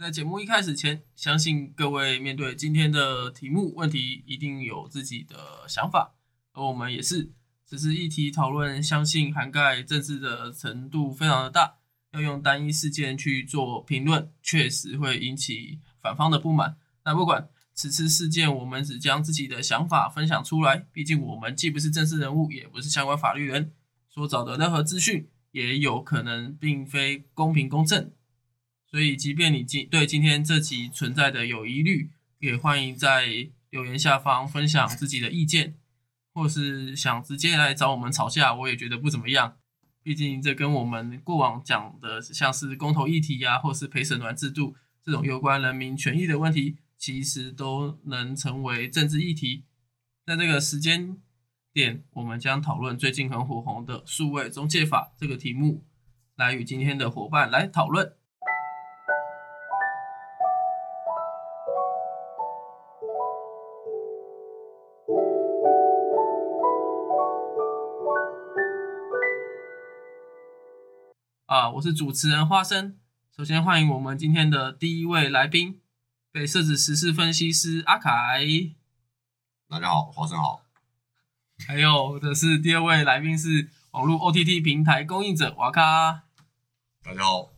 在节目一开始前，相信各位面对今天的题目问题，一定有自己的想法，而我们也是，只是议题讨论，相信涵盖政治的程度非常的大，要用单一事件去做评论，确实会引起反方的不满。那不管此次事件，我们只将自己的想法分享出来，毕竟我们既不是正式人物，也不是相关法律人，所找的任何资讯，也有可能并非公平公正。所以，即便你今对今天这集存在的有疑虑，也欢迎在留言下方分享自己的意见，或是想直接来找我们吵架，我也觉得不怎么样。毕竟这跟我们过往讲的像是公投议题啊，或是陪审团制度这种有关人民权益的问题，其实都能成为政治议题。在这个时间点，我们将讨论最近很火红的数位中介法这个题目，来与今天的伙伴来讨论。啊，我是主持人花生。首先欢迎我们今天的第一位来宾，被设置时事分析师阿凯。大家好，花生好。还有的是第二位来宾是网络 OTT 平台供应者瓦卡。大家好。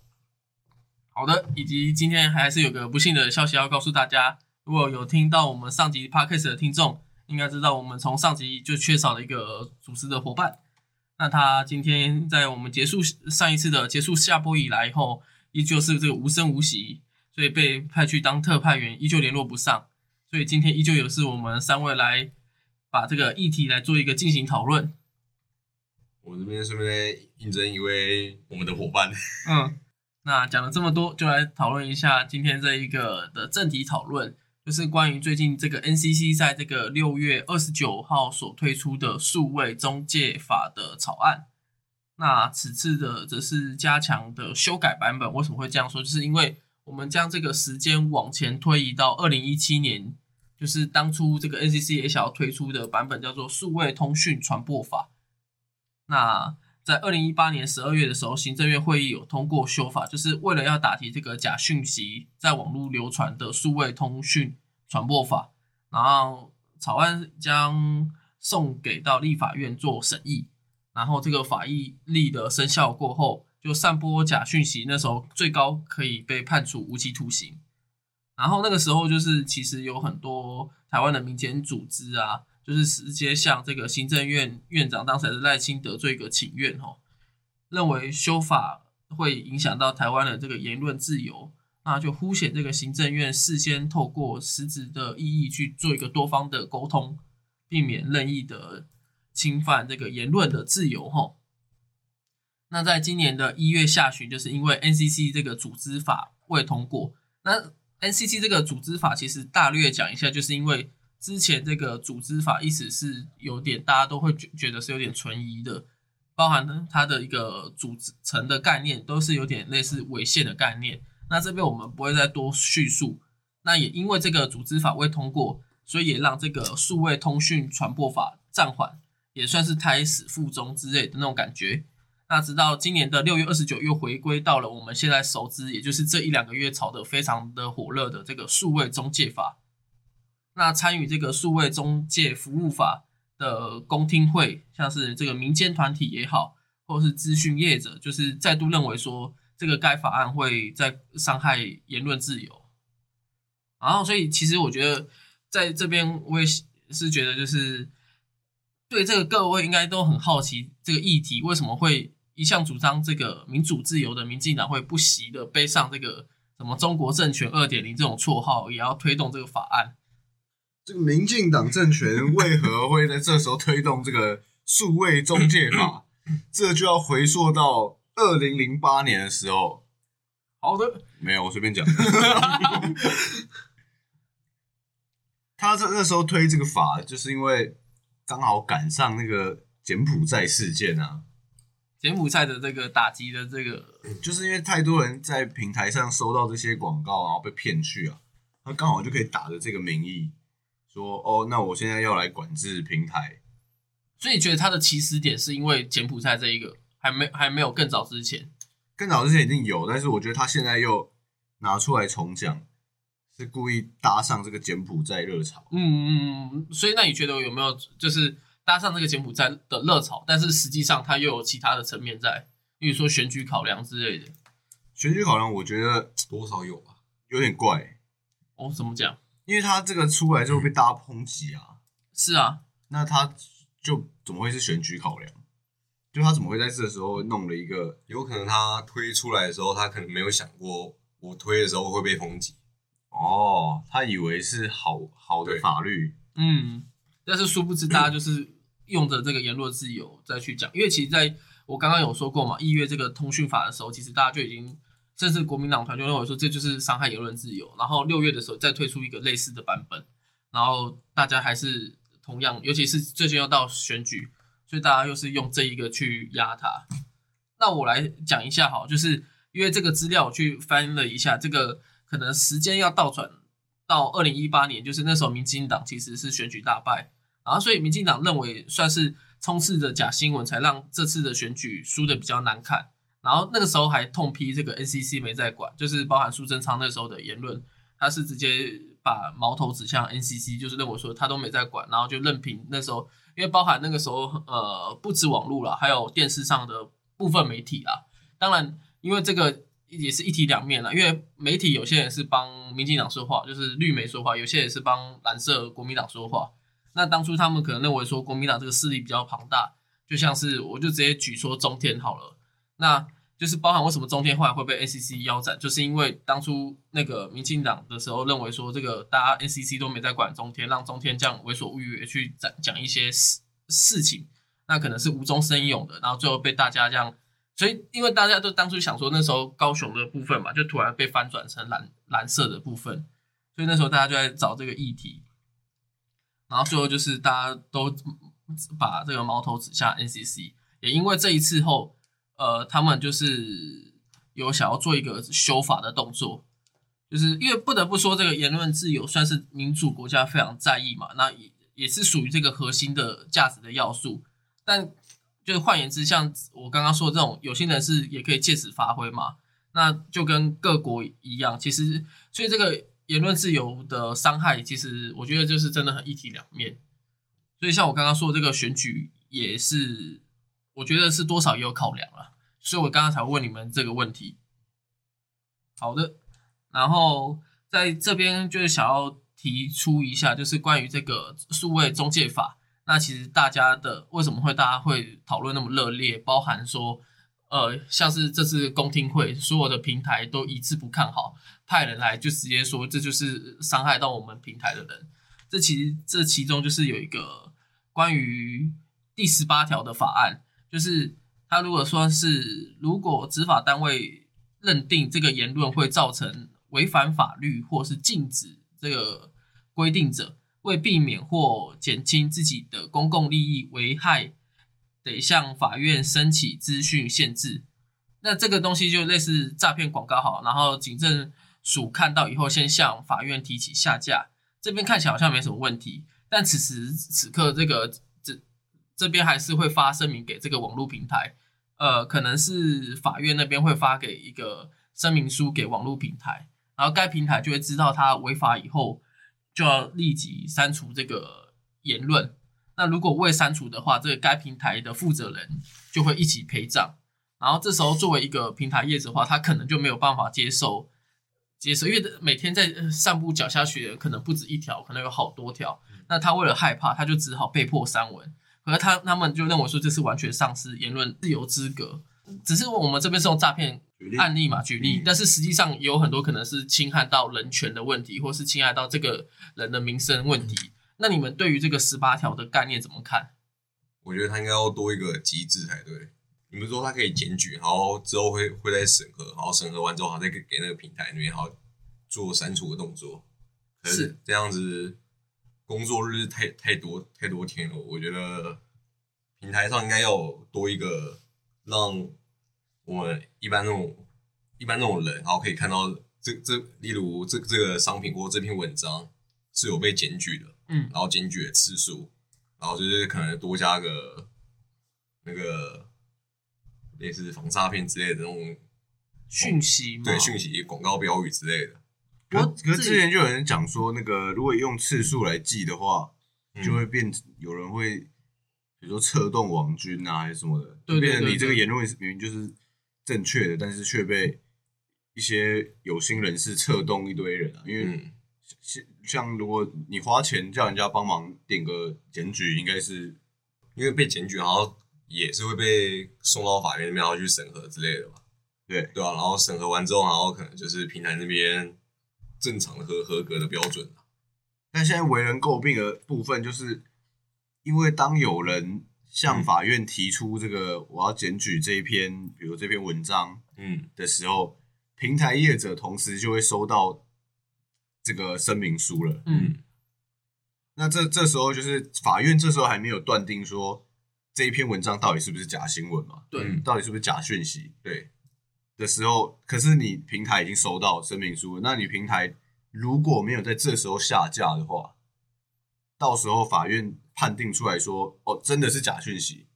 好的，以及今天还是有个不幸的消息要告诉大家，如果有听到我们上集 Podcast 的听众，应该知道我们从上集就缺少了一个主持的伙伴。那他今天在我们结束上一次的结束下播以来后，依旧是这个无声无息，所以被派去当特派员，依旧联络不上。所以今天依旧有是我们三位来把这个议题来做一个进行讨论。我这边顺便应征一位我们的伙伴。嗯，那讲了这么多，就来讨论一下今天这一个的正题讨论。就是关于最近这个 NCC 在这个六月二十九号所推出的数位中介法的草案，那此次的则是加强的修改版本。为什么会这样说？就是因为我们将这个时间往前推移到二零一七年，就是当初这个 NCC 也想要推出的版本叫做数位通讯传播法。那在二零一八年十二月的时候，行政院会议有通过修法，就是为了要打击这个假讯息在网络流传的数位通讯传播法，然后草案将送给到立法院做审议，然后这个法议立的生效过后，就散播假讯息，那时候最高可以被判处无期徒刑。然后那个时候就是其实有很多台湾的民间组织啊。就是直接向这个行政院院长当时的赖清德做一个请愿哦，认为修法会影响到台湾的这个言论自由，那就凸显这个行政院事先透过实质的意义去做一个多方的沟通，避免任意的侵犯这个言论的自由哈。那在今年的一月下旬，就是因为 NCC 这个组织法未通过，那 NCC 这个组织法其实大略讲一下，就是因为。之前这个组织法意思是有点，大家都会觉觉得是有点存疑的，包含呢它的一个组成的概念都是有点类似违宪的概念。那这边我们不会再多叙述。那也因为这个组织法未通过，所以也让这个数位通讯传播法暂缓，也算是胎死腹中之类的那种感觉。那直到今年的六月二十九又回归到了我们现在熟知，也就是这一两个月炒得非常的火热的这个数位中介法。那参与这个数位中介服务法的公听会，像是这个民间团体也好，或是资讯业者，就是再度认为说，这个该法案会在伤害言论自由。然后，所以其实我觉得在这边，我也是觉得，就是对这个各位应该都很好奇，这个议题为什么会一向主张这个民主自由的民进党会不惜的背上这个什么中国政权二点零这种绰号，也要推动这个法案。这个民进党政权为何会在这时候推动这个数位中介法？这就要回溯到二零零八年的时候。好的，没有，我随便讲。他这那时候推这个法，就是因为刚好赶上那个柬埔寨事件啊。柬埔寨的这个打击的这个，就是因为太多人在平台上收到这些广告，然后被骗去啊，他刚好就可以打着这个名义。说哦，那我现在要来管制平台，所以觉得它的起始点是因为柬埔寨这一个还没还没有更早之前，更早之前一定有，但是我觉得他现在又拿出来重讲，是故意搭上这个柬埔寨热潮。嗯嗯嗯，所以那你觉得有没有就是搭上这个柬埔寨的热潮，但是实际上它又有其他的层面在，比如说选举考量之类的。选举考量，我觉得多少有吧。有点怪，哦，怎么讲？因为他这个出来之后被大家抨击啊，是啊，那他就怎么会是选举考量？就他怎么会在这时候弄了一个？有可能他推出来的时候，他可能没有想过我推的时候会被抨击。哦，他以为是好好的法律，嗯，但是殊不知大家就是用着这个言论自由再去讲，因为其实在我刚刚有说过嘛，一月这个通讯法的时候，其实大家就已经，甚至国民党团就认为说这就是伤害言论自由，然后六月的时候再推出一个类似的版本，然后大家还是同样，尤其是最近要到选举，所以大家又是用这一个去压他。那我来讲一下哈，就是因为这个资料我去翻了一下，这个可能时间要倒转到二零一八年，就是那时候民进党其实是选举大败，然后所以民进党认为算是充斥着假新闻，才让这次的选举输的比较难看。然后那个时候还痛批这个 NCC 没在管，就是包含苏贞昌那时候的言论，他是直接把矛头指向 NCC，就是认为说他都没在管，然后就任凭那时候，因为包含那个时候呃不止网络了，还有电视上的部分媒体啦。当然，因为这个也是一体两面了，因为媒体有些人是帮民进党说话，就是绿媒说话；有些人是帮蓝色国民党说话。那当初他们可能认为说国民党这个势力比较庞大，就像是我就直接举说中天好了，那就是包含为什么中天后来会被 NCC 腰斩，就是因为当初那个民进党的时候认为说这个大家 NCC 都没在管中天，让中天这样为所欲为去讲讲一些事事情，那可能是无中生有的，然后最后被大家这样，所以因为大家都当初想说那时候高雄的部分嘛，就突然被翻转成蓝蓝色的部分，所以那时候大家就在找这个议题。然后最后就是大家都把这个矛头指向 NCC，也因为这一次后，呃，他们就是有想要做一个修法的动作，就是因为不得不说，这个言论自由算是民主国家非常在意嘛，那也也是属于这个核心的价值的要素。但就是换言之，像我刚刚说的这种有心人士也可以借此发挥嘛，那就跟各国一样，其实所以这个。言论自由的伤害，其实我觉得就是真的很一体两面。所以像我刚刚说的这个选举，也是我觉得是多少也有考量了。所以我刚刚才问你们这个问题。好的，然后在这边就是想要提出一下，就是关于这个数位中介法。那其实大家的为什么会大家会讨论那么热烈？包含说。呃，像是这次公听会，所有的平台都一致不看好，派人来就直接说这就是伤害到我们平台的人。这其实这其中就是有一个关于第十八条的法案，就是他如果说是如果执法单位认定这个言论会造成违反法律或是禁止这个规定者，为避免或减轻自己的公共利益危害。得向法院申请资讯限制，那这个东西就类似诈骗广告好，然后警政署看到以后，先向法院提起下架。这边看起来好像没什么问题，但此时此刻，这个这这边还是会发声明给这个网络平台，呃，可能是法院那边会发给一个声明书给网络平台，然后该平台就会知道他违法以后，就要立即删除这个言论。那如果未删除的话，这个该平台的负责人就会一起赔账。然后这时候作为一个平台业者的话，他可能就没有办法接受接受，因为每天在散步脚下去的可能不止一条，可能有好多条。那他为了害怕，他就只好被迫删文。可是他他们就认为说这是完全丧失言论自由资格。只是我们这边是用诈骗案例嘛举例，但是实际上有很多可能是侵害到人权的问题，或是侵害到这个人的民生问题。那你们对于这个十八条的概念怎么看？我觉得他应该要多一个机制才对。你们说他可以检举，然后之后会会再审核，然后审核完之后，再给给那个平台那边好做删除的动作。可是这样子，工作日太太多太多天了。我觉得平台上应该要多一个，让我们一般那种一般那种人，然后可以看到这这，例如这这个商品或这篇文章是有被检举的。嗯，然后检举的次数，然后就是可能多加个那个类似防诈骗之类的那种讯息，对讯息、广告标语之类的，我可可是之前就有人讲说，那个如果用次数来记的话，嗯就会变有人会，比如说策动王军啊，还是什么的，对变成对对你这个言论明明就是正确的，但是却被一些有心人士策动一堆人啊。因为嗯，像像如果你花钱叫人家帮忙点个检举，应该是因为被检举，然后也是会被送到法院那边，然后去审核之类的吧，对。对啊，然后审核完之后，然后可能就是平台那边正常的合合格的标准啊。但现在为人诟病的部分，就是因为当有人向法院提出这个我要检举这一篇，比如这篇文章嗯。的时候，平台业者同时就会收到这个声明书了。嗯，那这这时候就是法院这时候还没有断定说这一篇文章到底是不是假新闻嘛？对，嗯。到底是不是假讯息？对，的时候，可是你平台已经收到声明书了，那你平台如果没有在这时候下架的话，到时候法院判定出来说哦真的是假讯息，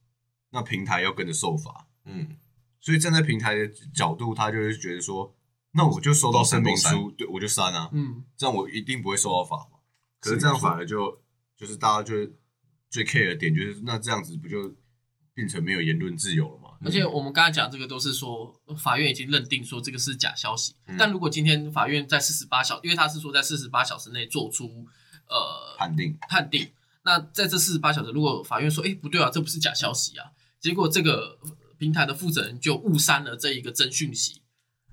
那平台要跟着受罚。嗯所以站在平台的角度，他就会觉得说，那我就收到声明书，对我就删啊，嗯，这样我一定不会受到罚嘛。可是这样反而就就是大家就最 care 的点就是，那这样子不就变成没有言论自由了吗？而且我们刚才讲这个都是说法院已经认定说这个是假消息，嗯。但如果今天法院在四十八小，因为他是说在四十八小时内做出呃判定判定，那在这四十八小时，如果法院说，哎，不对啊，这不是假消息啊，结果这个平台的负责人就误删了这一个真讯息，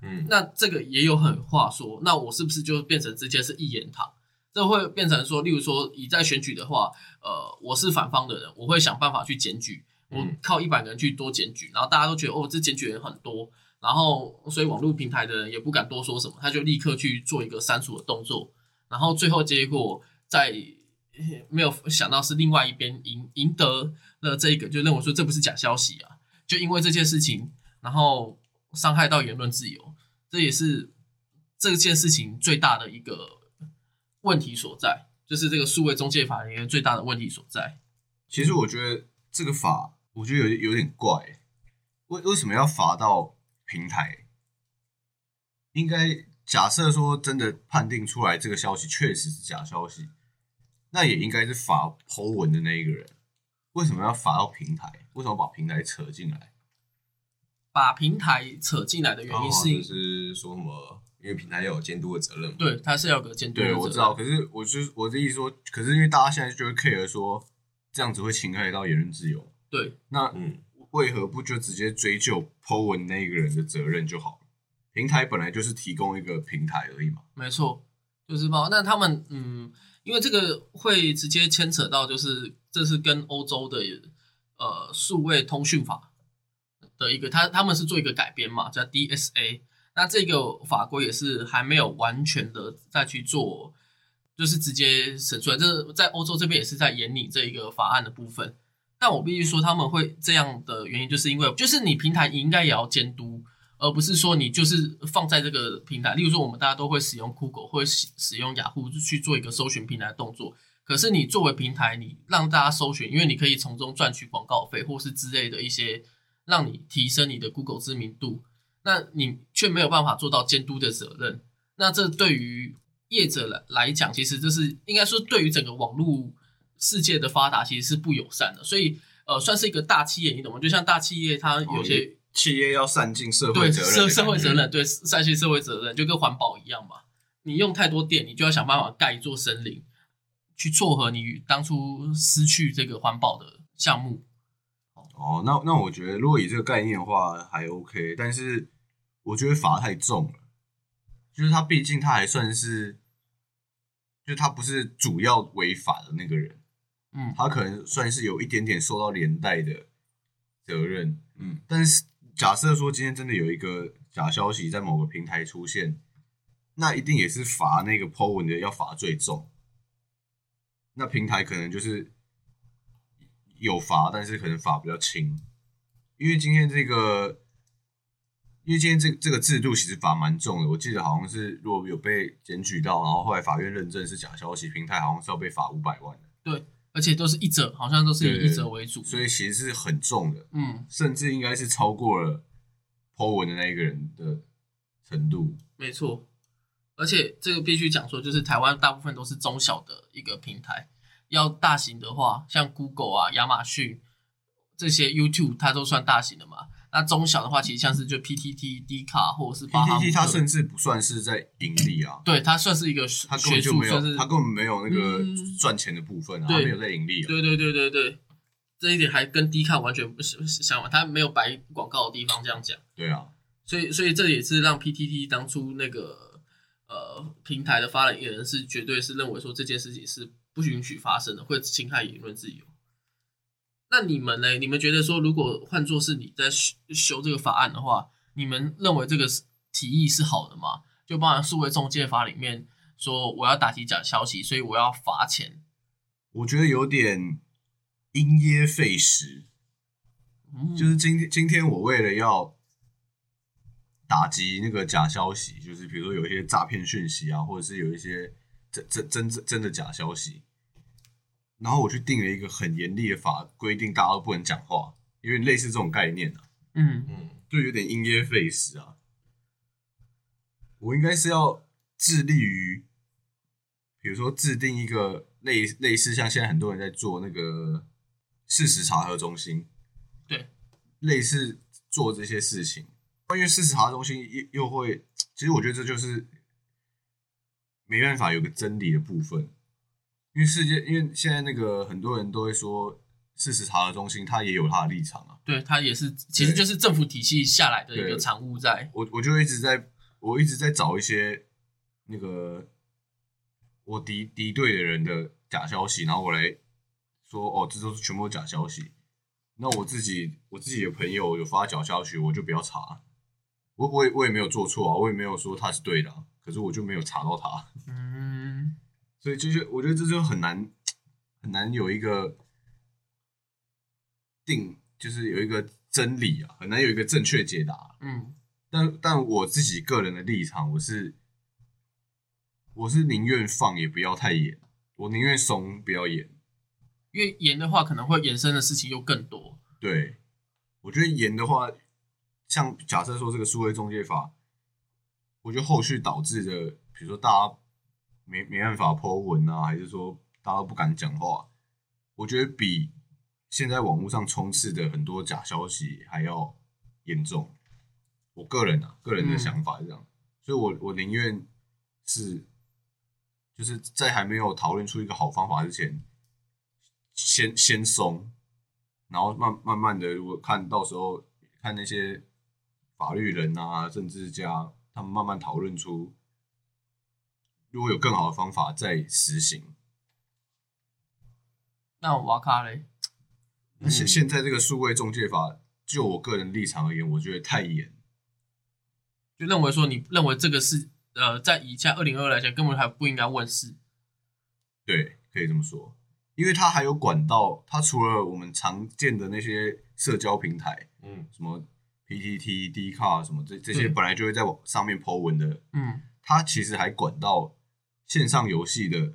嗯。那这个也有很话说，那我是不是就变成直接是一言堂？这会变成说，例如说，你在选举的话，呃，我是反方的人，我会想办法去检举，我嗯。靠一百个人去多检举，然后大家都觉得哦，这检举人很多，然后所以网络平台的人也不敢多说什么，他就立刻去做一个删除的动作，然后最后结果在没有想到是另外一边赢赢得了这个，就认为说这不是假消息啊，就因为这件事情，然后伤害到言论自由，这也是这件事情最大的一个问题所在，就是这个数位中介法里面最大的问题所在。其实我觉得这个法，我觉得有有点怪欸，为为什么要罚到平台？应该假设说真的判定出来这个消息确实是假消息，那也应该是罚 Po 文的那一个人。为什么要罚到平台？为什么把平台扯进来？把平台扯进来的原因是就是说什么，因为平台要有监督的责任嘛，对，它是要有个监督的责对，任。我知道。可是我就是我的意思说，可是因为大家现在就会 care 说这样子会侵害到言论自由，对，那嗯为何不就直接追究 Po 文那一个人的责任就好了？平台本来就是提供一个平台而已嘛。没错，就是包。那他们嗯，因为这个会直接牵扯到，就是这是跟欧洲的呃数位通讯法的一个，他他们是做一个改编嘛，叫 DSA。那这个法规也是还没有完全的再去做，就是直接审出来。这在欧洲这边也是在严拟这一个法案的部分。但我必须说，他们会这样的原因，就是因为就是你平台你应该也要监督，而不是说你就是放在这个平台。例如说，我们大家都会使用 Google 或者使使用雅虎去做一个搜寻平台的动作。可是你作为平台，你让大家搜寻，因为你可以从中赚取广告费或是之类的一些，让你提升你的 Google 知名度。那你却没有办法做到监督的责任。那这对于业者来来讲，其实这是应该说对于整个网络世界的发达其实是不友善的。所以呃，算是一个大企业，你懂吗？就像大企业它有些、企业要善尽社对会责任社社会责任，对善尽社会责任，就跟环保一样嘛。你用太多电，你就要想办法盖一座森林，去撮合你当初失去这个环保的项目。哦，那那我觉得如果以这个概念的话还 OK，但是我觉得罚太重了，就是它毕竟它还算是，就他不是主要违法的那个人，嗯，他可能算是有一点点受到连带的责任，嗯，但是假设说今天真的有一个假消息在某个平台出现，那一定也是罚那个 Po 文的要罚最重，那平台可能就是有罚，但是可能罚比较轻，因为今天这个。因为今天这这个制度其实罚蛮重的，我记得好像是如果有被检举到，然后后来法院认证是假消息，平台好像是要被罚五百万的，而且都是一折，好像都是以一折为主。所以其实是很重的。嗯，甚至应该是超过了 Po 文的那一个人的程度。没错，而且这个必须讲说，就是台湾大部分都是中小的一个平台，要大型的话，像 Google 啊、亚马逊这些 YouTube，它都算大型的嘛。那中小的话，其实像是就 PTT、D 卡或者是 PTT，它甚至不算是在盈利啊，对它算是一个它根，本就没有，它根本没有那个嗯赚钱的部分啊，没有在盈利啊。对对对对对，这一点还跟 D 卡完全不是相反，它没有白广告的地方这样讲。对啊，所以，所以这也是让 PTT 当初那个呃平台的发言人是绝对是认为说这件事情是不允许发生的，会侵害言论自由。那你们呢？你们觉得说，如果换作是你在修修这个法案的话，你们认为这个提议是好的吗？就包含数位中介法里面说我要打击假消息，所以我要罚钱。我觉得有点因噎废食。嗯，就是今天今天我为了要打击那个假消息，就是比如说有一些诈骗讯息啊，或者是有一些真真真真真的假消息，然后我去定了一个很严厉的法规定，大家都不能讲话，有点类似这种概念啊，嗯。嗯，就有点因噎废食啊。我应该是要致力于，比如说制定一个类类似像现在很多人在做那个事实查核中心，对，类似做这些事情。关于事实查核中心又又会，其实我觉得这就是没办法有个真理的部分，因为世界，因为现在那个很多人都会说事实查核中心，它也有它的立场啊。对，它也是，其实就是政府体系下来的一个产物在。我我就一直在，我一直在找一些那个我敌敌对的人的假消息，然后我来说，哦，这都是全部都假消息。那我自己我自己的朋友有发假消息，我就不要查。我我也我也没有做错啊，我也没有说他是对的啊、可是我就没有查到他，嗯，所以就是我觉得这就很难很难有一个定，就是有一个真理啊，很难有一个正确解答。嗯，但但我自己个人的立场，我是我是宁愿放也不要太严，我宁愿松不要严。因为严的话可能会延伸的事情又更多。对，我觉得严的话，像假设说这个数位中介法，我觉得后续导致的，比如说大家没没办法 Po 文啊，还是说大家都不敢讲话，我觉得比现在网络上充斥的很多假消息还要严重。我个人啊，个人的嗯。想法是这样，所以我我宁愿是就是在还没有讨论出一个好方法之前，先先松，然后慢慢慢的，如果看到时候看那些法律人啊、政治家，他们慢慢讨论出，如果有更好的方法再实行。那瓦卡嘞，那现现在这个数位中介法，就我个人立场而言，我觉得太严。就认为说你认为这个是呃，在以下二零二来讲，根本还不应该问世。对，可以这么说，因为它还有管道，它除了我们常见的那些社交平台，嗯，什么 PTT、D 卡什么这这些本来就会在网上面 Po 文的，嗯，它其实还管到线上游戏的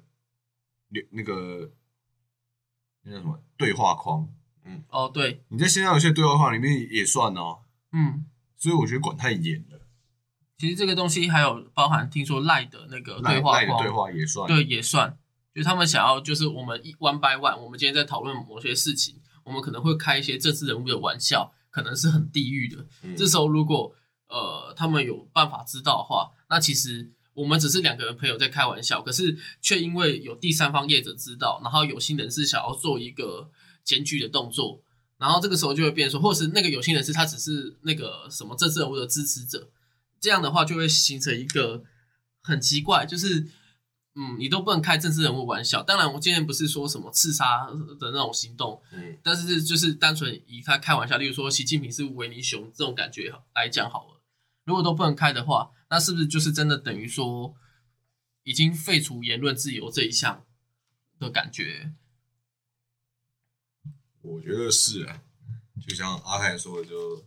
那那个那叫什么对话框，嗯哦对，你在线上游戏的对话框里面也算哦，嗯，所以我觉得管太严了，其实这个东西还有包含听说赖的那个赖对话框，赖的对话也算，对也算，就他们想要就是我们一 one by one，我们今天在讨论某些事情，我们可能会开一些政治人物的玩笑，可能是很地狱的。嗯。这时候如果呃他们有办法知道的话，那其实我们只是两个人朋友在开玩笑，可是却因为有第三方业者知道，然后有心人士想要做一个检举的动作，然后这个时候就会变成说，或是那个有心人士他只是那个什么政治人物的支持者，这样的话就会形成一个很奇怪，就是。嗯，你都不能开政治人物玩笑。当然，我今天不是说什么刺杀的那种行动，嗯但是就是单纯以他开玩笑，例如说习近平是维尼熊这种感觉来讲好了。如果都不能开的话，那是不是就是真的等于说已经废除言论自由这一项的感觉？我觉得是啊，就像阿泰说的，就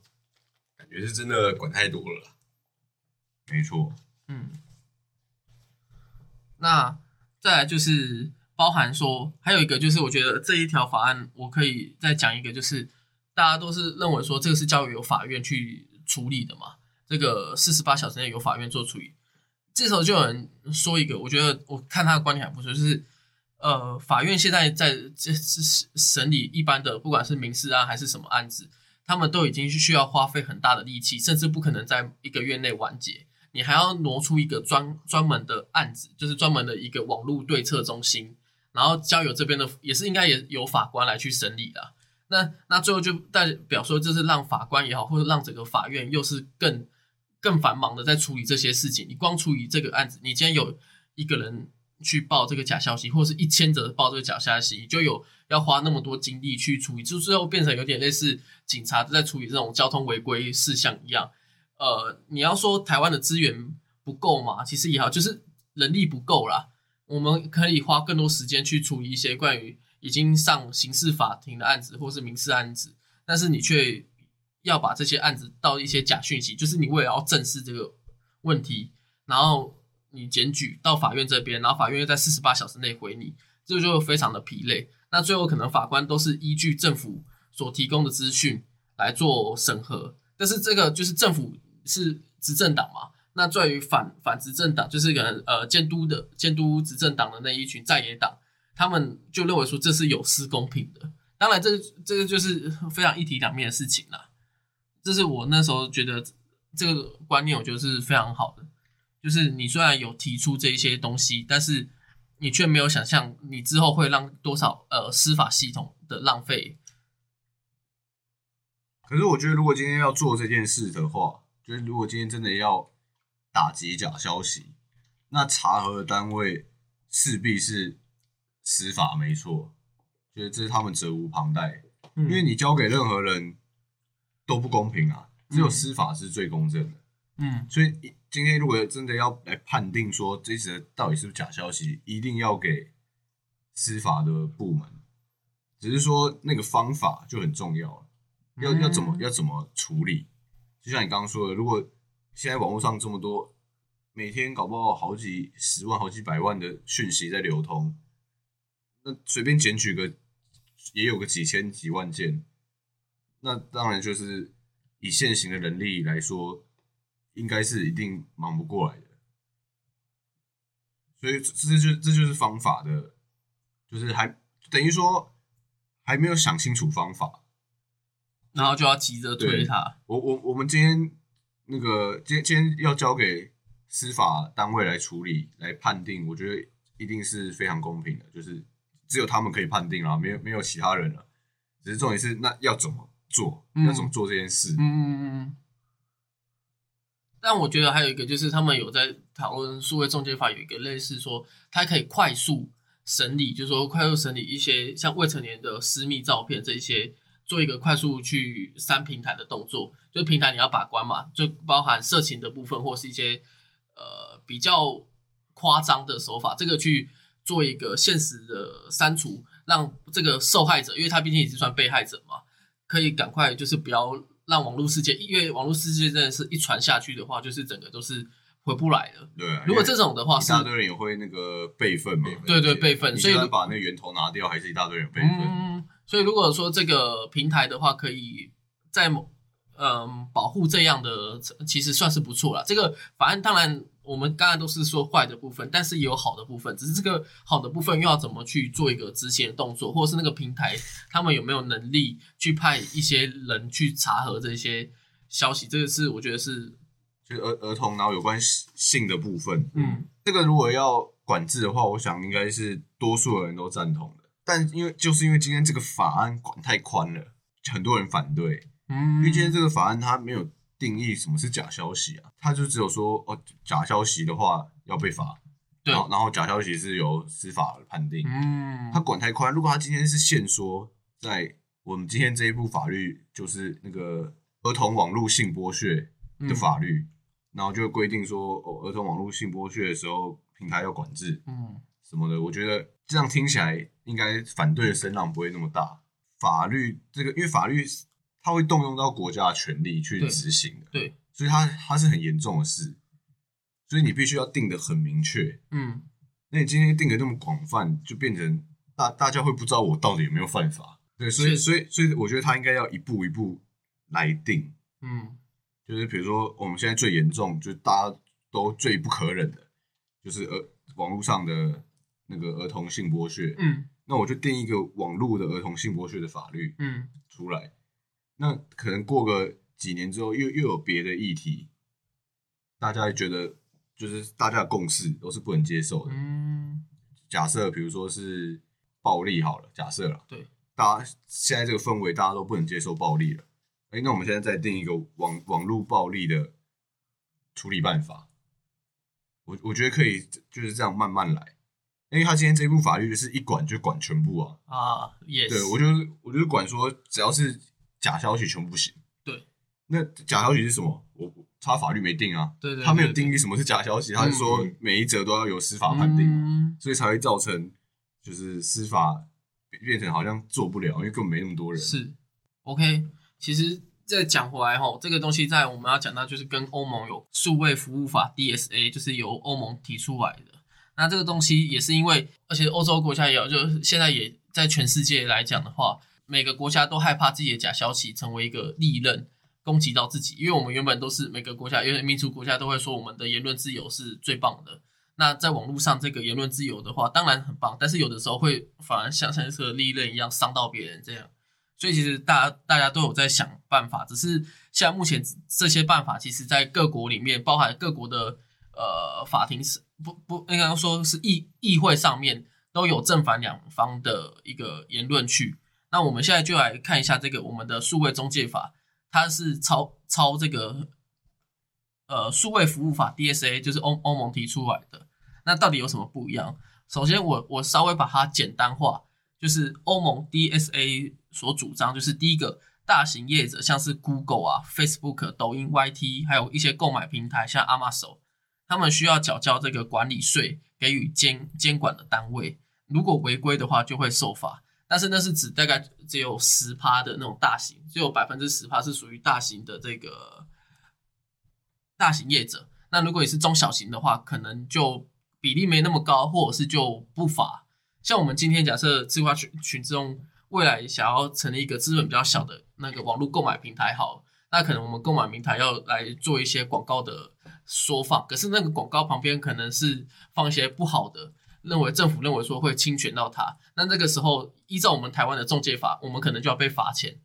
感觉是真的管太多了。没错，嗯，那再来就是包含说，还有一个就是，我觉得这一条法案，我可以再讲一个，就是大家都是认为说这个是交由法院去处理的嘛，这个四十八小时内由法院做处理。这时候就有人说一个，我觉得我看他的观点还不错，就是呃，法院现在在这是审理一般的，不管是民事案还是什么案子，他们都已经需要花费很大的力气，甚至不可能在一个月内完结。你还要挪出一个专专门的案子，就是专门的一个网络对策中心，然后交由这边的也是应该也有法官来去审理的。那那最后就代表说，就是让法官也好，或者让整个法院又是更更繁忙的在处理这些事情。你光处理这个案子，你今天有一个人去报这个假消息，或者是一千则报这个假消息，你就有要花那么多精力去处理，就最后变成有点类似警察在处理这种交通违规事项一样。呃，你要说台湾的资源不够嘛？其实也好，就是人力不够啦。我们可以花更多时间去处理一些关于已经上刑事法庭的案子或是民事案子，但是你却要把这些案子到一些假讯息，就是你为了要正视这个问题，然后你检举到法院这边，然后法院又在四十八小时内回你，这就非常的疲累。那最后可能法官都是依据政府所提供的资讯来做审核，但是这个就是政府。是执政党嘛？那在于反反执政党，就是可能呃监督的监督执政党的那一群在野党，他们就认为说这是有失公平的。当然，这这个就是非常一体两面的事情啦。这是我那时候觉得这个观念，我觉得是非常好的。就是你虽然有提出这一些东西，但是你却没有想象你之后会让多少呃司法系统的浪费。可是我觉得，如果今天要做这件事的话，就是如果今天真的要打击假消息，那查核的单位势必是司法，没错，就是这是他们责无旁贷，因为你交给任何人都不公平啊，只有司法是最公正的。嗯，所以今天如果真的要来判定说这次到底是不是假消息，一定要给司法的部门，只是说那个方法就很重要要要怎么要怎么处理。就像你刚刚说的，如果现在网络上这么多，每天搞不好好几十万、好几百万的讯息在流通，那随便检举个也有个几千几万件，那当然就是以现行的人力来说，应该是一定忙不过来的。所以这就这就是方法的，就是还等于说还没有想清楚方法。然后就要急着推他。我我我们今天那个今天今天要交给司法单位来处理来判定，我觉得一定是非常公平的，就是只有他们可以判定了，没有没有其他人了。只是重点是那要怎么做，要怎么做这件事。嗯嗯嗯。但我觉得还有一个就是，他们有在讨论数位中介法，有一个类似说，它可以快速审理，就是说快速审理一些像未成年的私密照片这些。做一个快速去删平台的动作，就平台你要把关嘛，就包含色情的部分或是一些呃比较夸张的手法，这个去做一个现实的删除，让这个受害者，因为他毕竟也是算被害者嘛，可以赶快就是不要让网络世界，因为网络世界真的是一传下去的话，就是整个都是回不来的。对，如果这种的话，一大堆人也会那个备份嘛，对对备份，所以把那源头拿掉，还是一大堆人备份。嗯所以，如果说这个平台的话，可以在某嗯保护这样的，其实算是不错了。这个法案当然，我们刚才都是说坏的部分，但是也有好的部分。只是这个好的部分又要怎么去做一个执行的动作，或者是那个平台他们有没有能力去派一些人去查核这些消息？这个是我觉得是，就儿儿童然后有关性的部分，嗯，这个如果要管制的话，我想应该是多数人都赞同的。但因为就是因为今天这个法案管太宽了，很多人反对。嗯，因为今天这个法案它没有定义什么是假消息啊，他就只有说哦，假消息的话要被罚。对，然后假消息是由司法判定。嗯，他管太宽。如果他今天是限说，在我们今天这一部法律就是那个儿童网络性剥削的法律，然后就规定说哦，儿童网络性剥削的时候，平台要管制。嗯。什么的，我觉得这样听起来应该反对的声浪不会那么大。法律这个，因为法律它会动用到国家的权力去执行的，对，所以他他是很严重的事，所以你必须要定的很明确。嗯，那你今天定的那么广泛，就变成大大家会不知道我到底有没有犯法。对，所以所以所以我觉得他应该要一步一步来定。嗯，就是比如说我们现在最严重，就是大家都最不可忍的，就是儿网络上的那个儿童性剥削。嗯那我就定一个网络的儿童性剥削的法律嗯出来。那可能过个几年之后，又又有别的议题，大家觉得就是大家的共识都是不能接受的。嗯，假设比如说是暴力好了，假设了，对，大家现在这个氛围，大家都不能接受暴力了。哎，那我们现在再定一个网网络暴力的处理办法，我我觉得可以就是这样慢慢来，因为他今天这部法律就是一管就管全部啊。啊，也对我就是我就是管说，只要是假消息全部不行。对，那假消息是什么？我他法律没定啊，对对，他没有定义什么是假消息，他是说嗯每一则都要有司法判定。嗯所以才会造成就是司法变成好像做不了，因为根本没那么多人。是 OK。其实再讲回来吼，这个东西在我们要讲到就是跟欧盟有数位服务法 DSA，就是由欧盟提出来的。那这个东西也是因为，而且欧洲国家也有，就是现在也在全世界来讲的话，每个国家都害怕自己的假消息成为一个利刃，攻击到自己。因为我们原本都是每个国家，因为民主国家都会说我们的言论自由是最棒的。那在网络上这个言论自由的话，当然很棒，但是有的时候会反而像像这个利刃一样伤到别人这样。所以其实大家大家都有在想办法，只是现在目前这些办法，其实在各国里面，包含各国的呃法庭是不不应该说是议议会上面都有正反两方的一个言论去。那我们现在就来看一下这个我们的数位中介法，它是抄抄这个呃数位服务法 DSA，就是欧欧盟提出来的。那到底有什么不一样？首先我我稍微把它简单化，就是欧盟 DSA 所主张，就是第一个大型业者，像是 Google 啊、Facebook、抖音、YT，还有一些购买平台，像 Amazon，他们需要缴交这个管理税，给予监监管的单位，如果违规的话就会受罚。但是那是指大概只有十趴的那种大型，只有百分之十趴是属于大型的这个大型业者。那如果你是中小型的话，可能就比例没那么高，或者是就不罚。像我们今天假设智化群群众未来想要成立一个资本比较小的那个网络购买平台，好，那可能我们购买平台要来做一些广告的缩放，可是那个广告旁边可能是放一些不好的，认为政府认为说会侵权到它，那这个时候依照我们台湾的中介法，我们可能就要被罚钱。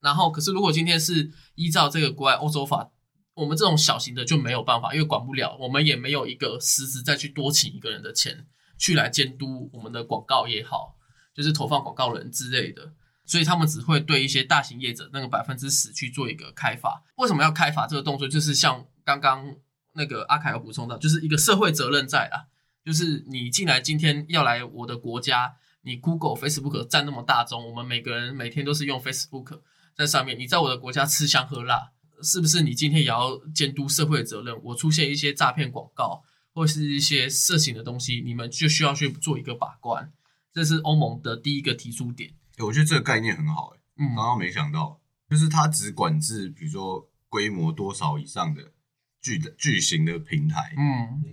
然后，可是如果今天是依照这个国外欧洲法，我们这种小型的就没有办法，因为管不了，我们也没有一个实质再去多请一个人的钱去来监督我们的广告也好，就是投放广告人之类的，所以他们只会对一些大型业者那个百分之十去做一个开发。为什么要开发这个动作？就是像刚刚那个阿凯有补充到，就是一个社会责任在啦，就是你进来今天要来我的国家，你 Google、Facebook 占那么大宗，我们每个人每天都是用 Facebook 在上面，你在我的国家吃香喝辣。是不是你今天也要监督社会的责任？我出现一些诈骗广告或是一些色情的东西，你们就需要去做一个把关。这是欧盟的第一个提出点。欸我觉得这个概念很好、欸，嗯刚刚没想到，就是它只管制，比如说规模多少以上的巨的巨型的平台，嗯，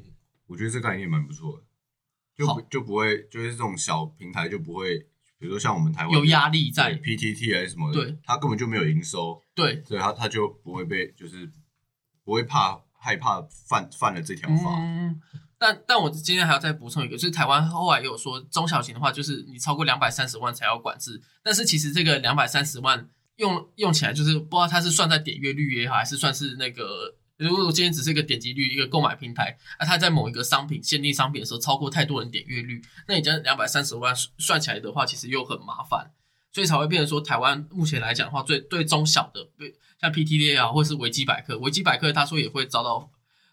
我觉得这概念蛮不错的，就不就不会就是这种小平台就不会，比如说像我们台湾有压力在 PTT 还是什么的，对，它根本就没有营收，对，所以它它就不会被就是不会怕害怕犯犯了这条法，嗯，但但我今天还要再补充一个，就是台湾后来也有说，中小型的话，就是你超过两百三十万才要管制。但是其实这个两百三十万用用起来，就是不知道它是算在点阅率也好，还是算是那个。如果今天只是一个点击率，一个购买平台，啊，它在某一个商品限定商品的时候超过太多人点阅率，那你这样两百三十万算起来的话，其实又很麻烦，所以才会变成说，台湾目前来讲的话，最对中小的，像 PTT 啊，或是维基百科，维基百科他说也会遭到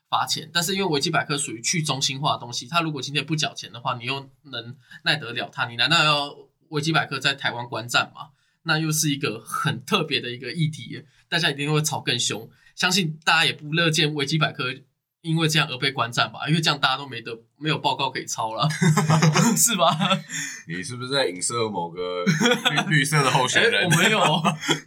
罚钱，但是因为维基百科属于去中心化的东西，他如果今天不缴钱的话，你又能耐得了他？你难道要维基百科在台湾观战吗？那又是一个很特别的一个议题，大家一定会吵更凶。相信大家也不乐见维基百科因为这样而被关站吧？因为这样大家都没得没有报告可以抄了，是吧？你是不是在影射某个绿绿色的候选哎人？我没有。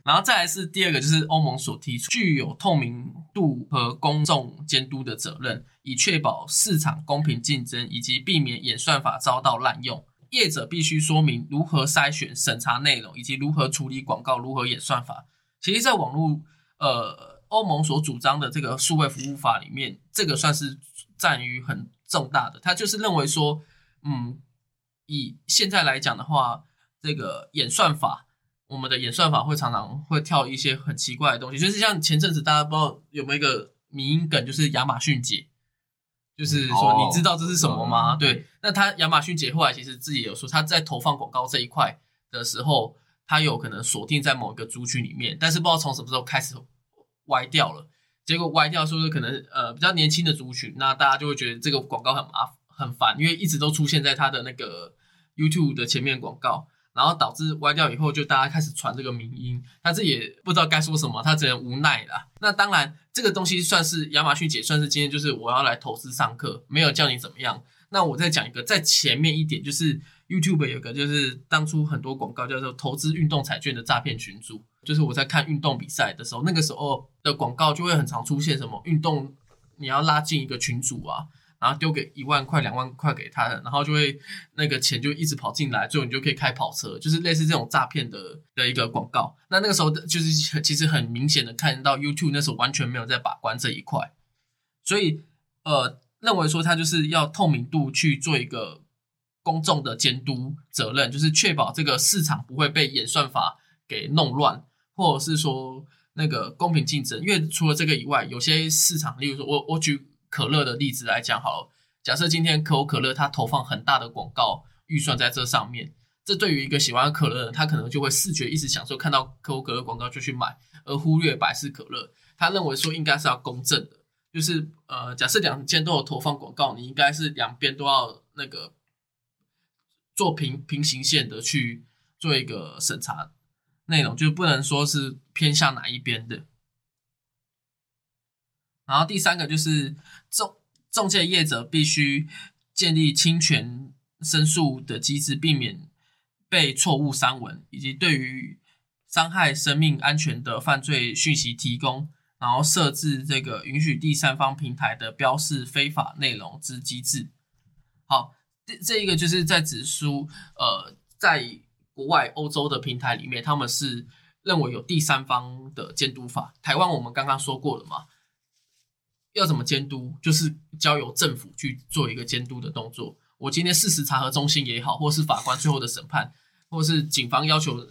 然后再来是第二个，就是欧盟所提出具有透明度和公众监督的责任，以确保市场公平竞争以及避免演算法遭到滥用。业者必须说明如何筛选、审查内容，以及如何处理广告、如何演算法。其实，在网络呃欧盟所主张的这个数位服务法里面，这个算是占于很重大的。他就是认为说，嗯，以现在来讲的话，这个演算法，我们的演算法会常常会跳一些很奇怪的东西，就是像前阵子大家不知道有没有一个迷因梗，就是亚马逊姐，就是说你知道这是什么吗？对，那他亚马逊姐后来其实自己有说，他在投放广告这一块的时候，他有可能锁定在某一个族群里面，但是不知道从什么时候开始歪掉了。结果歪掉，说是可能呃比较年轻的族群，那大家就会觉得这个广告很麻很烦，因为一直都出现在他的那个 YouTube 的前面广告，然后导致歪掉以后，就大家开始传这个名音，他这也不知道该说什么，他只能无奈啦。那当然，这个东西算是亚马逊姐，算是今天就是我要来投资上课，没有叫你怎么样。那我再讲一个，在前面一点，就是 YouTube 有个就是当初很多广告叫做投资运动彩券的诈骗群组，就是我在看运动比赛的时候，那个时候的广告就会很常出现什么运动你要拉进一个群组啊，然后丢给一万块、两万块给他的，然后就会那个钱就一直跑进来，最后你就可以开跑车，就是类似这种诈骗的的一个广告。那那个时候就是其实很明显的看到 YouTube 那时候完全没有在把关这一块，所以呃认为说他就是要透明度去做一个公众的监督责任，就是确保这个市场不会被演算法给弄乱，或者是说那个公平竞争。因为除了这个以外，有些市场，例如说我我举可乐的例子来讲好了，假设今天可口可乐它投放很大的广告预算在这上面，这对于一个喜欢可乐的人，他可能就会视觉一直享受，看到可口可乐广告就去买，而忽略百事可乐。他认为说应该是要公正的，就是呃，假设两间都有投放广告，你应该是两边都要那个做平平行线的去做一个审查内容，就不能说是偏向哪一边的。然后第三个就是中中介业者必须建立侵权申诉的机制，避免被错误删文，以及对于伤害生命安全的犯罪讯息提供，然后设置这个允许第三方平台的标示非法内容之机制。好，这这一个就是在指出，呃，在国外欧洲的平台里面，他们是认为有第三方的监督法。台湾我们刚刚说过了嘛，要怎么监督，就是交由政府去做一个监督的动作。我今天事实查核中心也好，或是法官最后的审判，或是警方要求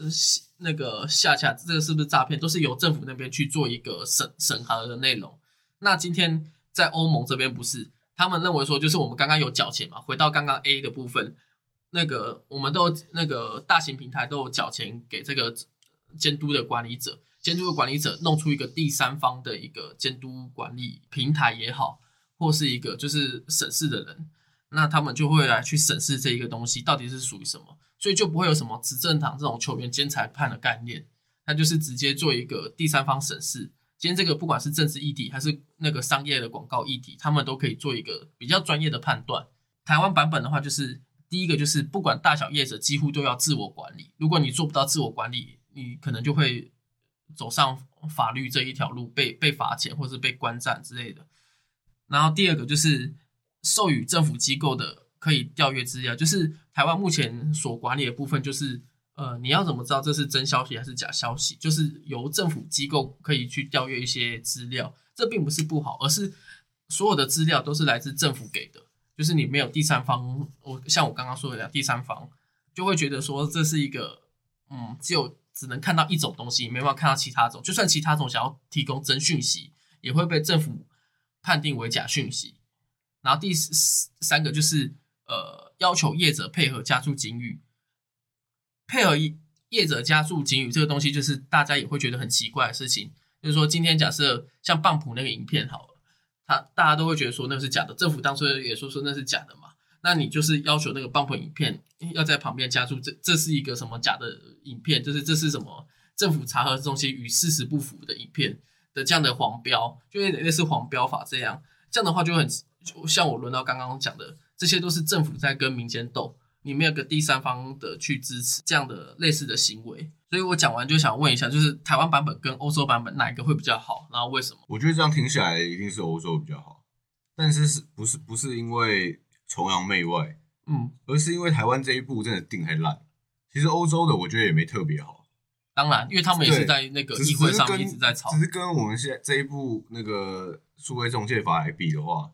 那个下下这个是不是诈骗，都是由政府那边去做一个审审核的内容。那今天在欧盟这边不是，他们认为说就是我们刚刚有缴钱嘛，回到刚刚 A 的部分，那个我们都那个大型平台都有缴钱给这个监督的管理者，监督的管理者弄出一个第三方的一个监督管理平台也好，或是一个就是审视的人，那他们就会来去审视这一个东西到底是属于什么，所以就不会有什么执政党这种球员兼裁判的概念，他就是直接做一个第三方审视。今天这个不管是政治议题还是那个商业的广告议题，他们都可以做一个比较专业的判断。台湾版本的话，就是第一个就是不管大小业者几乎都要自我管理，如果你做不到自我管理，你可能就会走上法律这一条路，被被罚钱或是被关站之类的。然后第二个就是授予政府机构的可以调阅资料，就是台湾目前所管理的部分，就是呃，你要怎么知道这是真消息还是假消息？就是由政府机构可以去调阅一些资料，这并不是不好，而是所有的资料都是来自政府给的，就是你没有第三方，我像我刚刚说的第三方，就会觉得说这是一个嗯，只有只能看到一种东西，没办法看到其他种，就算其他种想要提供真讯息，也会被政府判定为假讯息。然后第三个就是呃，要求业者配合加注警语，配合业者加注警语这个东西，就是大家也会觉得很奇怪的事情。就是说，今天假设像棒普那个影片好了，他大家都会觉得说那是假的，政府当初也说说那是假的嘛。那你就是要求那个棒普影片要在旁边加注，这这是一个什么假的影片？就是这是什么政府查核东西与事实不符的影片的这样的黄标，就类似黄标法这样。这样的话就很像我轮到刚刚讲的，这些都是政府在跟民间斗，你没有个第三方的去支持这样的类似的行为。所以我讲完就想问一下，就是台湾版本跟欧洲版本哪一个会比较好？然后为什么？我觉得这样听起来一定是欧洲比较好，但是是不是不是因为崇洋媚外，嗯，而是因为台湾这一步真的定太烂。其实欧洲的我觉得也没特别好，当然，因为他们也是在那个议会上一直在吵只。是跟我们现在这一部那个数位中介法来比的话，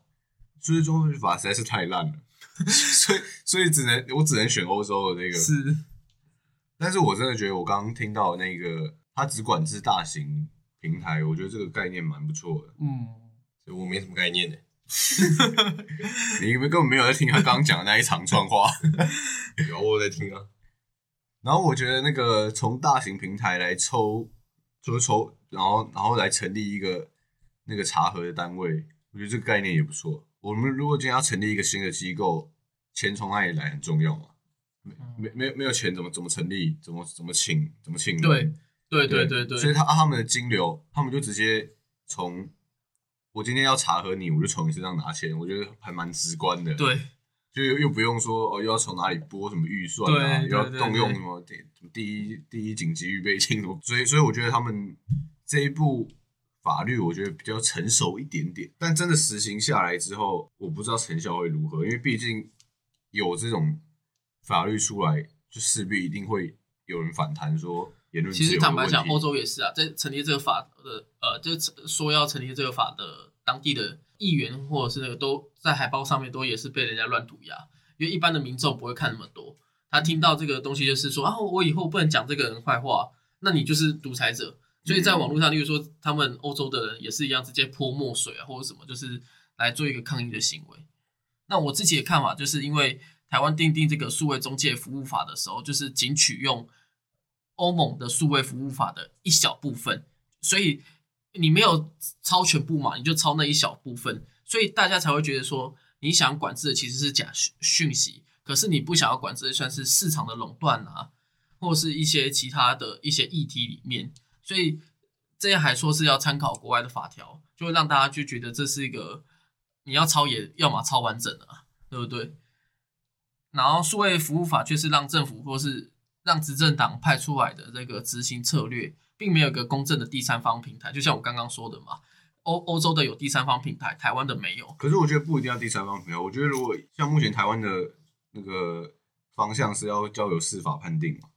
数位中介法实在是太烂了，所以所以只能我只能选欧洲的那个。是，但是我真的觉得我刚刚听到那个他只管制大型平台，我觉得这个概念蛮不错的。嗯，所以我没什么概念的。你根本没有在听他刚刚讲的那一长串话。有我在听啊，然后我觉得那个从大型平台来抽，就是抽，然后然后来成立一个那个茶盒的单位，我觉得这个概念也不错。我们如果今天要成立一个新的机构，钱从哪里来很重要嘛？没没没有没有钱怎么怎么成立？怎么怎么请？怎么请人？对对对对对，所以他他们的金流，他们就直接从我今天要查核你，我就从你身上拿钱，我觉得还蛮直观的。，对就又又不用说哦，又要从哪里拨什么预算啊，又要对动用什么第第一第一紧急预备金什么，所以所以我觉得他们这一部法律，我觉得比较成熟一点点。但真的实行下来之后，我不知道成效会如何，因为毕竟有这种法律出来，就势必一定会有人反弹说言论自其实坦白讲，欧洲也是啊，在成立这个法的呃，就说要成立这个法的当地的议员或者是那个都在海报上面都也是被人家乱涂鸦，因为一般的民众不会看那么多，他听到这个东西就是说啊，我以后不能讲这个人坏话，那你就是独裁者。所以在网络上，例如说他们欧洲的人也是一样，直接泼墨水啊或者什么，就是来做一个抗议的行为。那我自己的看法就是因为台湾订定这个数位中介服务法的时候，就是仅取用欧盟的数位服务法的一小部分，所以你没有抄全部嘛，你就抄那一小部分，所以大家才会觉得说，你想管制的其实是假讯讯息，可是你不想要管制的算是市场的垄断啊，或是一些其他的一些议题里面，所以这样还说是要参考国外的法条，就会让大家就觉得这是一个你要抄也要么抄完整的、啊，对不对？然后数位服务法却是让政府或是让执政党派出来的这个执行策略，并没有一个公正的第三方平台。就像我刚刚说的嘛，欧欧洲的有第三方平台，台湾的没有。可是我觉得不一定要第三方平台，我觉得如果像目前台湾的那个方向是要交由司法判定嘛，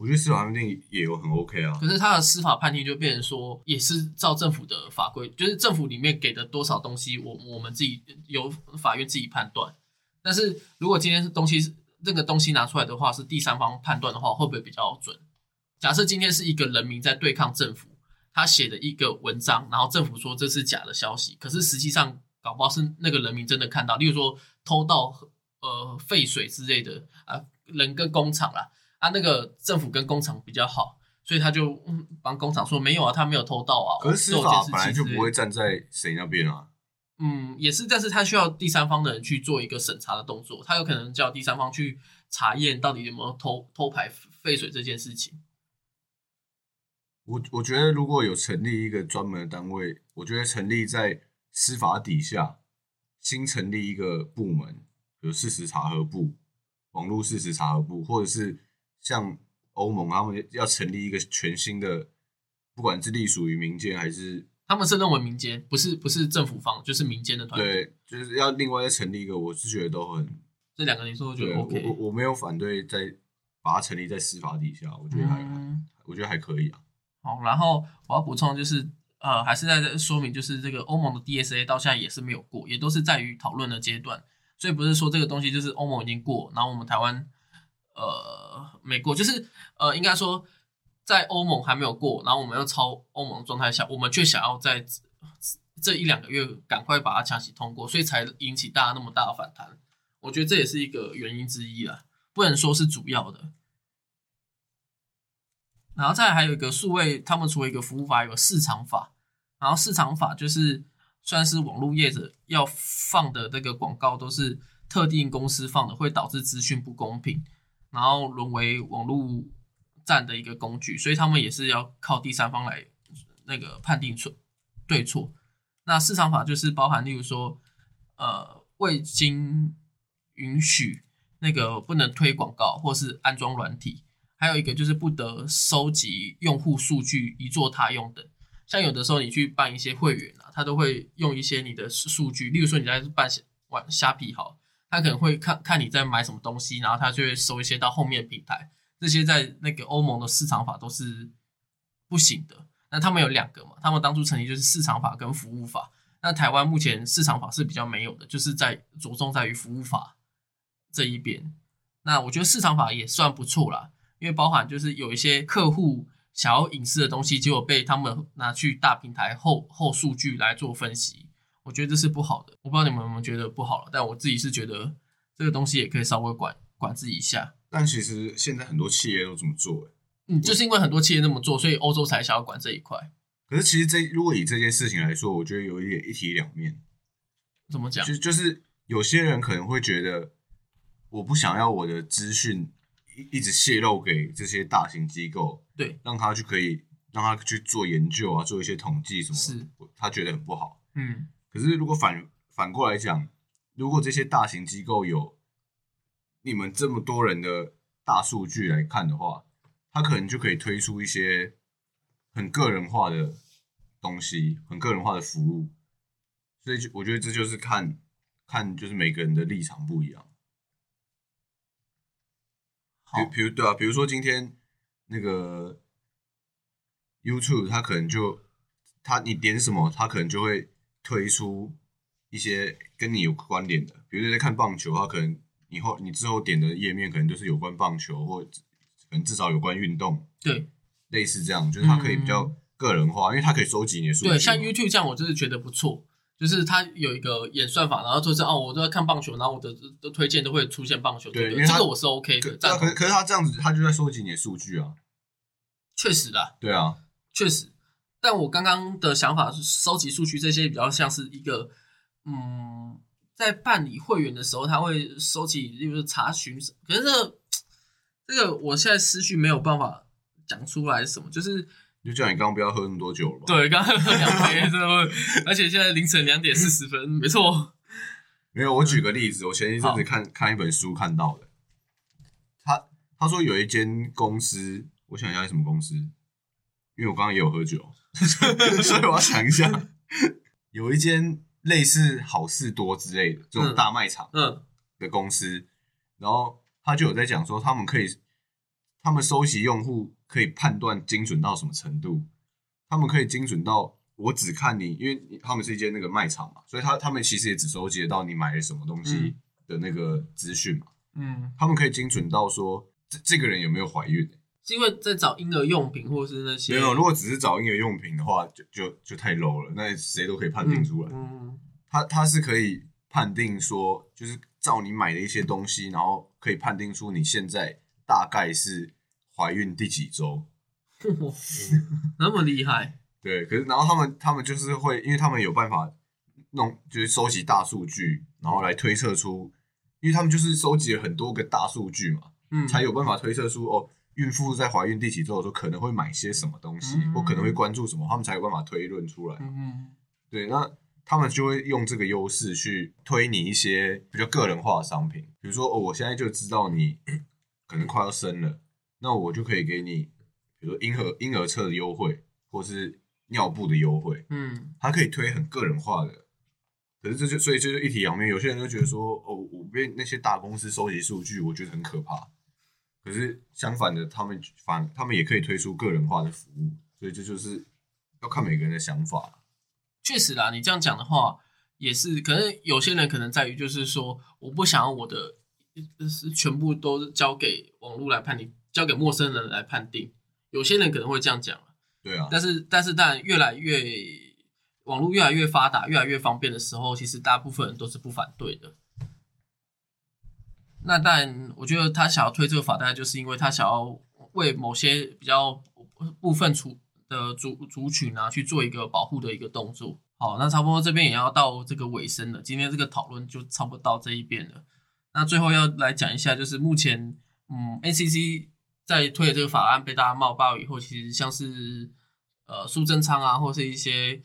我觉得司法判定也有很 OK 啊。可是他的司法判定就变成说，也是照政府的法规，就是政府里面给的多少东西，我我们自己由法院自己判断。但是如果今天是东西是这个东西拿出来的话，是第三方判断的话，会不会比较准？假设今天是一个人民在对抗政府，他写的一个文章，然后政府说这是假的消息，可是实际上搞不好是那个人民真的看到，例如说偷盗呃废水之类的啊，人跟工厂啦啊，那个政府跟工厂比较好，所以他就嗯帮工厂说没有啊，他没有偷盗啊。可是司法本来就不会站在谁那边啊。嗯，也是，但是他需要第三方的人去做一个审查的动作，他有可能叫第三方去查验到底有没有偷偷排废水这件事情。我我觉得如果有成立一个专门的单位，我觉得成立在司法底下，新成立一个部门，有事实查核部、网络事实查核部，或者是像欧盟他们要成立一个全新的，不管是隶属于民间还是他们是认为民间不是不是政府方，就是民间的团队。对，就是要另外再成立一个，我是觉得都很这两个你说我觉，得我 OK。我我没有反对在把它成立在司法底下，我觉得还、嗯，我觉得还可以啊。好，然后我要补充就是，呃，还是在说明，就是这个欧盟的 DSA 到现在也是没有过，也都是在于讨论的阶段，所以不是说这个东西就是欧盟已经过，然后我们台湾呃没过，就是呃应该说在欧盟还没有过，然后我们要超欧盟的状态下，我们却想要在这一两个月赶快把它强行通过，所以才引起大家那么大的反弹。我觉得这也是一个原因之一啦，不能说是主要的。然后再还有一个数位，他们除了一个服务法，有市场法。然后市场法就是算是网络业者要放的那个广告都是特定公司放的，会导致资讯不公平，然后沦为网络战的一个工具，所以他们也是要靠第三方来那个判定错对错。那市场法就是包含，例如说，呃，未经允许那个不能推广告或是安装软体。还有一个就是不得收集用户数据以作他用等。像有的时候你去办一些会员啊，他都会用一些你的数据，例如说你在办玩虾皮好，他可能会看看你在买什么东西，然后他就会收一些到后面平台。这些在那个欧盟的市场法都是不行的。那他们有两个嘛，他们当初成立就是市场法跟服务法。那台湾目前市场法是比较没有的，就是在着重在于服务法这一边。那我觉得市场法也算不错啦，因为包含就是有一些客户想要隐私的东西，结果被他们拿去大平台后后数据来做分析，我觉得这是不好的。我不知道你们有没有觉得不好了，但我自己是觉得这个东西也可以稍微管管制一下。但其实现在很多企业都这么做，欸嗯，就是因为很多企业那么做，所以欧洲才想要管这一块。可是其实这如果以这件事情来说，我觉得有一点一体两面。怎么讲？就就是有些人可能会觉得，我不想要我的资讯一一直泄露给这些大型机构，对，让他去可以让他去做研究啊，做一些统计什么，是他觉得很不好。嗯，可是如果反反过来讲，如果这些大型机构有你们这么多人的大数据来看的话，他可能就可以推出一些很个人化的东西，很个人化的服务。所以就我觉得这就是看看就是每个人的立场不一样。好比比如对啊，比如说今天那个 YouTube，它可能就它你点什么，它可能就会推出一些跟你有关联的，比如你在看棒球，它可能以后你之后点的页面可能就是有关棒球，或可能至少有关运动，对类似这样，就是它可以比较个人化，因为它可以收集你的数据。对，像 YouTube 这样，我就是觉得不错。就是它有一个演算法，然后就是哦，我都在看棒球，然后我的的推荐都会出现棒球，对这个我是 OK 的，可。可可是他这样子，他就在收集你的数据啊。确实的，对啊，确实。但我刚刚的想法是，收集数据这些比较像是一个，嗯，在办理会员的时候，他会收集，例如查询。可是这个这个，我现在思绪没有办法讲出来什么，就是就叫你刚刚不要喝那么多酒了吧？，对，刚刚喝两杯，真的会，而且现在凌晨两点四十分，没错，没有。我举个例子，我前一阵子看看一本书看到的，他他说有一间公司，我想一下是什么公司，因为我刚刚也有喝酒，所以我要想一下，有一间类似好事多之类的这种嗯。大卖场，嗯。的公司，然后他就有在讲说，他们可以，他们收集用户可以判断精准到什么程度，他们可以精准到我只看你，因为他们是一间那个卖场嘛，所以他他们其实也只收集得到你买了什么东西嗯。的那个资讯嘛，嗯，他们可以精准到说这这个人有没有怀孕、是因为在找婴儿用品或是那些没有，如果只是找婴儿用品的话，就就就太 low 了，那谁都可以判定出来。嗯他他是可以判定说，就是照你买的一些东西，然后可以判定出你现在大概是怀孕第几周。嗯，那么厉害，对，可是然后他们他们就是会，因为他们有办法弄，就是收集大数据，然后来推测出，因为他们就是收集了很多个大数据嘛，嗯，才有办法推测出哦，孕妇在怀孕第几周的时候可能会买些什么东西，嗯或可能会关注什么，他们才有办法推论出来。嗯对，那他们就会用这个优势去推你一些比较个人化的商品，比如说哦，我现在就知道你 可能快要生了，那我就可以给你，比如说婴儿婴儿车的优惠，或是尿布的优惠，嗯它可以推很个人化的。可是这就所以这就一体两面，有些人就觉得说哦，我被那些大公司收集数据，我觉得很可怕。可是相反的，他们反他们也可以推出个人化的服务，所以这就是要看每个人的想法。确实啦，你这样讲的话也是，可能有些人可能在于就是说，我不想要我的呃是全部都交给网络来判定，交给陌生人来判定。有些人可能会这样讲对啊，但是但是当然越来越网络越来越发达，越来越方便的时候，其实大部分人都是不反对的。那当然，我觉得他想要推这个法，大概就是因为他想要为某些比较部分族的族族群啊去做一个保护的一个动作。好，那差不多这边也要到这个尾声了，今天这个讨论就差不多到这一边了。那最后要来讲一下，就是目前嗯，A C C 在推的这个法案被大家冒报以后，其实像是呃苏贞昌啊，或是一些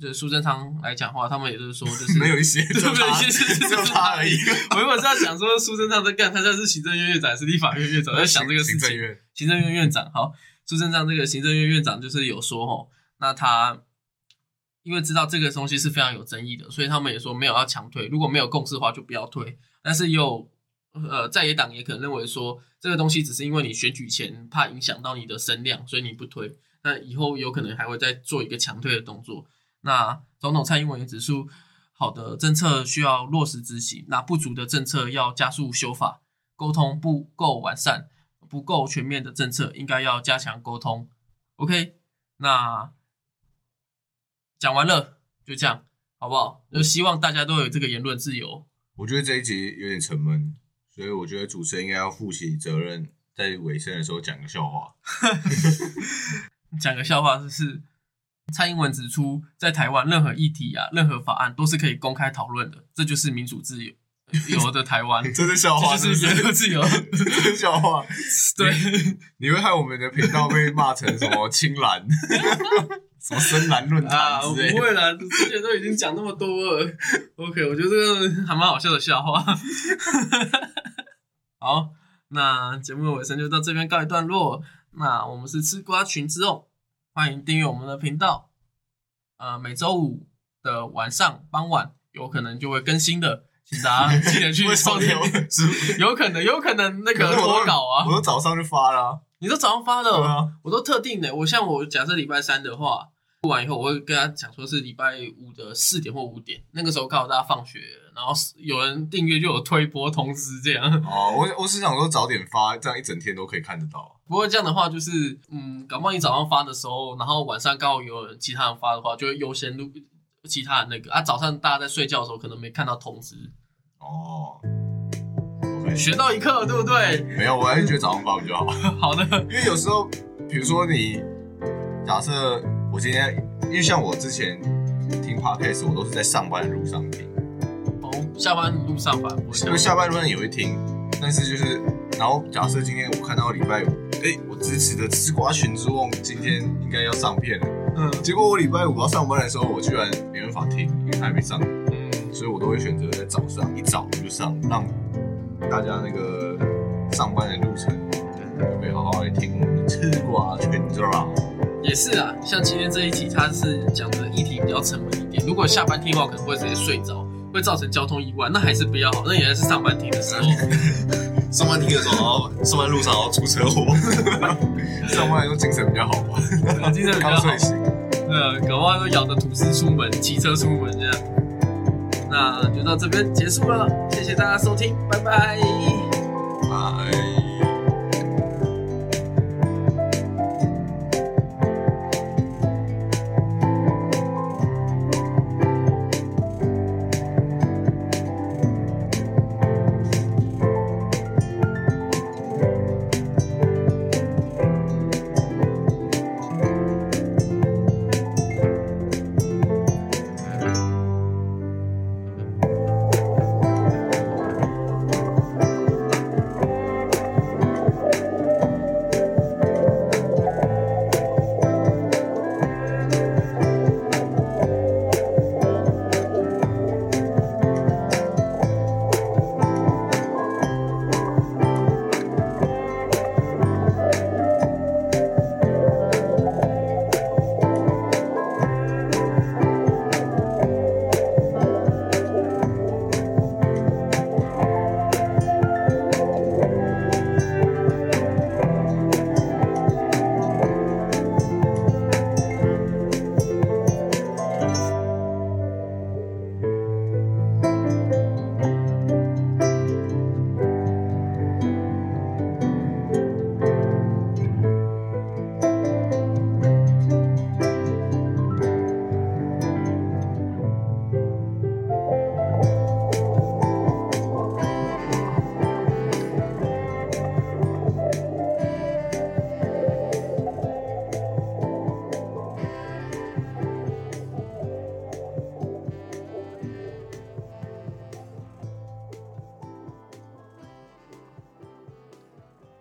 就是苏贞昌来讲话，他们也就是说，就是没有一些，只有他，没有一些只有他而已。我原本是要讲说苏贞昌在干，他现在是行政院院长还是立法院院长，在想这个事情。行政院行政院院长好，苏贞昌这个行政院院长就是有说吼，那他因为知道这个东西是非常有争议的，所以他们也说没有要强推，如果没有共识的话就不要推。但是也有呃在野党也可能认为说这个东西只是因为你选举前怕影响到你的声量，所以你不推。那以后有可能还会再做一个强推的动作。那总统蔡英文也指出，好的政策需要落实执行，那不足的政策要加速修法，沟通不够完善、不够全面的政策应该要加强沟通。OK，那讲完了，就这样，好不好？就希望大家都有这个言论自由。我觉得这一集有点沉闷，所以我觉得主持人应该要负起责任，在尾声的时候讲个笑话。讲个笑话就是，蔡英文指出，在台湾任何议题啊、任何法案都是可以公开讨论的，这就是民主自由有的台湾，这是笑话，是言论自由。这是笑话。对，你会害我们的频道被骂成什么青蓝、什么深蓝论啊，坛啊。不会啦，之前都已经讲那么多了。OK，我觉得这个还蛮好笑的笑话。好，那节目的尾声就到这边告一段落。那我们是吃瓜群之众，欢迎订阅我们的频道。呃，每周五的晚上傍晚有可能就会更新的，请大家记得去收听。有？可能，有可能那个可是我都脱稿啊我，都早上就发了啊。你都早上发的，我都特定的。我像我假设礼拜三的话，录完以后，我会跟他讲说是礼拜五的四点或五点，那个时候刚好大家放学，然后有人订阅就有推播通知这样。哦，我我是想说早点发，这样一整天都可以看得到。不过这样的话，就是嗯，搞不好你早上发的时候，然后晚上刚好有人其他人发的话，就会优先录其他人那个啊。早上大家在睡觉的时候，可能没看到通知，哦学到一课，对不对？没有，我还是觉得早上发比较好，好的，因为有时候，比如说你假设我今天，因为像我之前听 podcast，我都是在上班的路上听，哦，下班路上反而不会这样因为下班路上也会听，但是就是，然后假设今天我看到礼拜五，哎，我支持的吃瓜群之望今天应该要上片了，嗯结果我礼拜五要上班的时候，我居然没办法听，因为它还没上。嗯，所以我都会选择在早上一早就上，让大家那个上班的路程可以好好来听我们的吃瓜群众。也是啊，像今天这一题，它是讲的议题比较沉稳一点。如果下班听的话，可能会直接睡着，会造成交通意外，那还是比较好。那原来是上班听的时候，上班听的时候，然后上班路上然后出车祸，上班来说精神比较好吧，精神比较好刚睡。醒。呃，搞不好都咬着吐司出门，骑车出门这样。那就到这边结束了，谢谢大家收听，拜拜。哎。